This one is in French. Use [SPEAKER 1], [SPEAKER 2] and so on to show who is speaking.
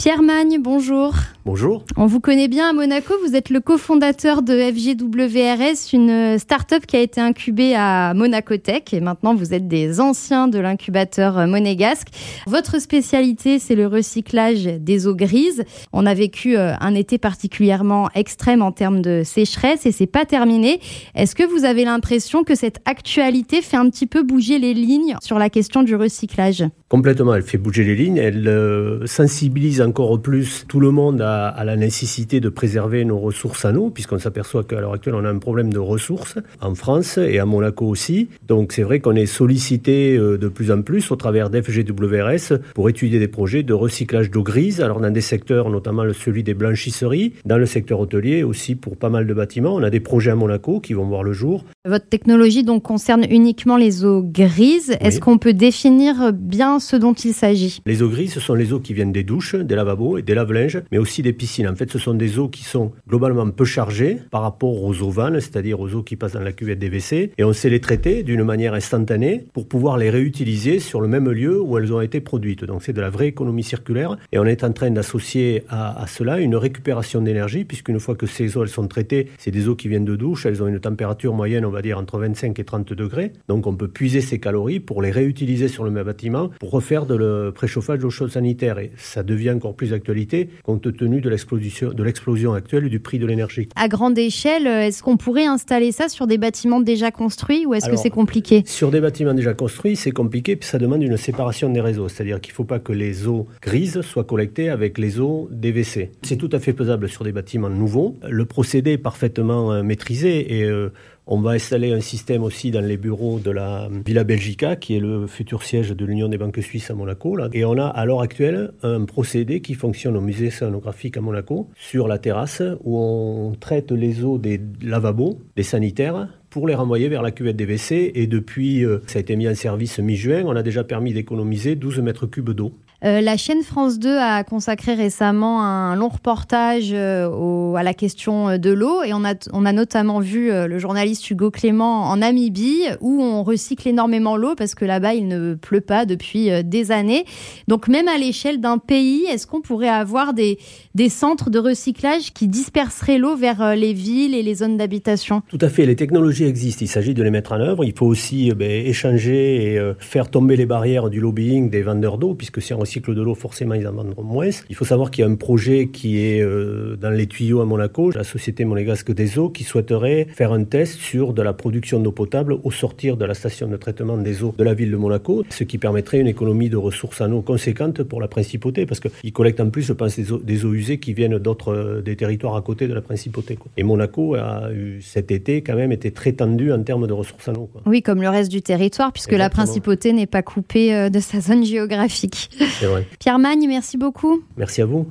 [SPEAKER 1] Pierre Magne, bonjour.
[SPEAKER 2] Bonjour.
[SPEAKER 1] On vous connaît bien à Monaco. Vous êtes le cofondateur de FGWRS, une start-up qui a été incubée à Monaco Tech. Et maintenant, vous êtes des anciens de l'incubateur monégasque. Votre spécialité, c'est le recyclage des eaux grises. On a vécu euh, un été particulièrement extrême en termes de sécheresse et c'est pas terminé. Est-ce que vous avez l'impression que cette actualité fait un petit peu bouger les lignes sur la question du recyclage?
[SPEAKER 2] Complètement, elle fait bouger les lignes, elle euh, sensibilise encore plus tout le monde à, la nécessité de préserver nos ressources à nous, puisqu'on s'aperçoit qu'à l'heure actuelle, on a un problème de ressources en France et à Monaco aussi. Donc c'est vrai qu'on est sollicité euh, de plus en plus au travers d'FGWRS pour étudier des projets de recyclage d'eau grise, alors dans des secteurs, notamment celui des blanchisseries, dans le secteur hôtelier aussi pour pas mal de bâtiments. On a des projets à Monaco qui vont voir le jour.
[SPEAKER 1] Votre technologie donc concerne uniquement les eaux grises. Est-ce qu'on peut définir bien ce dont il s'agit?
[SPEAKER 2] Les eaux grises, ce sont les eaux qui viennent des douches, des lavabos et des lave-linges, mais aussi des piscines. En fait, ce sont des eaux qui sont globalement peu chargées par rapport aux eaux vannes, c'est-à-dire aux eaux qui passent dans la cuvette des WC, et on sait les traiter d'une manière instantanée pour pouvoir les réutiliser sur le même lieu où elles ont été produites. Donc c'est de la vraie économie circulaire, et on est en train d'associer à, cela une récupération d'énergie, puisqu'une fois que ces eaux elles sont traitées, c'est des eaux qui viennent de douche, elles ont une température moyenne, on va dire, entre 25 et 30 degrés. Donc on peut puiser ces calories pour les réutiliser sur le même bâtiment, pour refaire de le préchauffage d'eau chaude sanitaire. Et ça devient encore plus d'actualité compte tenu de l'explosion, de l'explosion actuelle du prix de l'énergie.
[SPEAKER 1] À grande échelle, est-ce qu'on pourrait installer ça sur des bâtiments déjà construits ou est-ce que c'est compliqué?
[SPEAKER 2] Sur des bâtiments déjà construits, c'est compliqué, puis ça demande une séparation des réseaux. C'est-à-dire qu'il ne faut pas que les eaux grises soient collectées avec les eaux des WC. C'est tout à fait faisable sur des bâtiments nouveaux. Le procédé est parfaitement euh, maîtrisé et euh, on va installer un système aussi dans les bureaux de la Villa Belgica, qui est le futur siège de l'Union des banques suisses à Monaco. Et on a à l'heure actuelle un procédé qui fonctionne au musée scénographique à Monaco, sur la terrasse, où on traite les eaux des lavabos, des sanitaires, pour les renvoyer vers la cuvette des WC. Et depuis, euh, ça a été mis en service mi-juin, on a déjà permis d'économiser 12 mètres cubes d'eau.
[SPEAKER 1] Euh, la chaîne France 2 a consacré récemment un long reportage euh, à la question de l'eau et on a, notamment vu le journaliste Hugo Clément en Namibie où on recycle énormément l'eau parce que là-bas il ne pleut pas depuis des années. Donc même à l'échelle d'un pays, est-ce qu'on pourrait avoir des, centres de recyclage qui disperseraient l'eau vers les villes et les zones d'habitation?
[SPEAKER 2] Tout à fait, les technologies existent, il s'agit de les mettre en œuvre. Il faut aussi euh, ben, échanger et euh, faire tomber les barrières du lobbying des vendeurs d'eau, puisque si recycle de l'eau, forcément, ils en vendront moins. Il faut savoir qu'il y a un projet qui est euh, dans les tuyaux à Monaco, la société monégasque des eaux, qui souhaiterait faire un test sur de la production d'eau potable au sortir de la station de traitement des eaux de la ville de Monaco, ce qui permettrait une économie de ressources en eau conséquente pour la principauté, parce qu'ils collectent en plus, je pense, des eaux, des eaux usées qui viennent d'autres des territoires à côté de la principauté. Et Monaco a eu cet été quand même été très étendu en termes de ressources en eau.
[SPEAKER 1] Oui, comme le reste du territoire, puisque la principauté n'est pas coupée euh, de sa zone géographique.
[SPEAKER 2] C'est vrai.
[SPEAKER 1] Pierre Magne, merci beaucoup.
[SPEAKER 2] Merci à vous.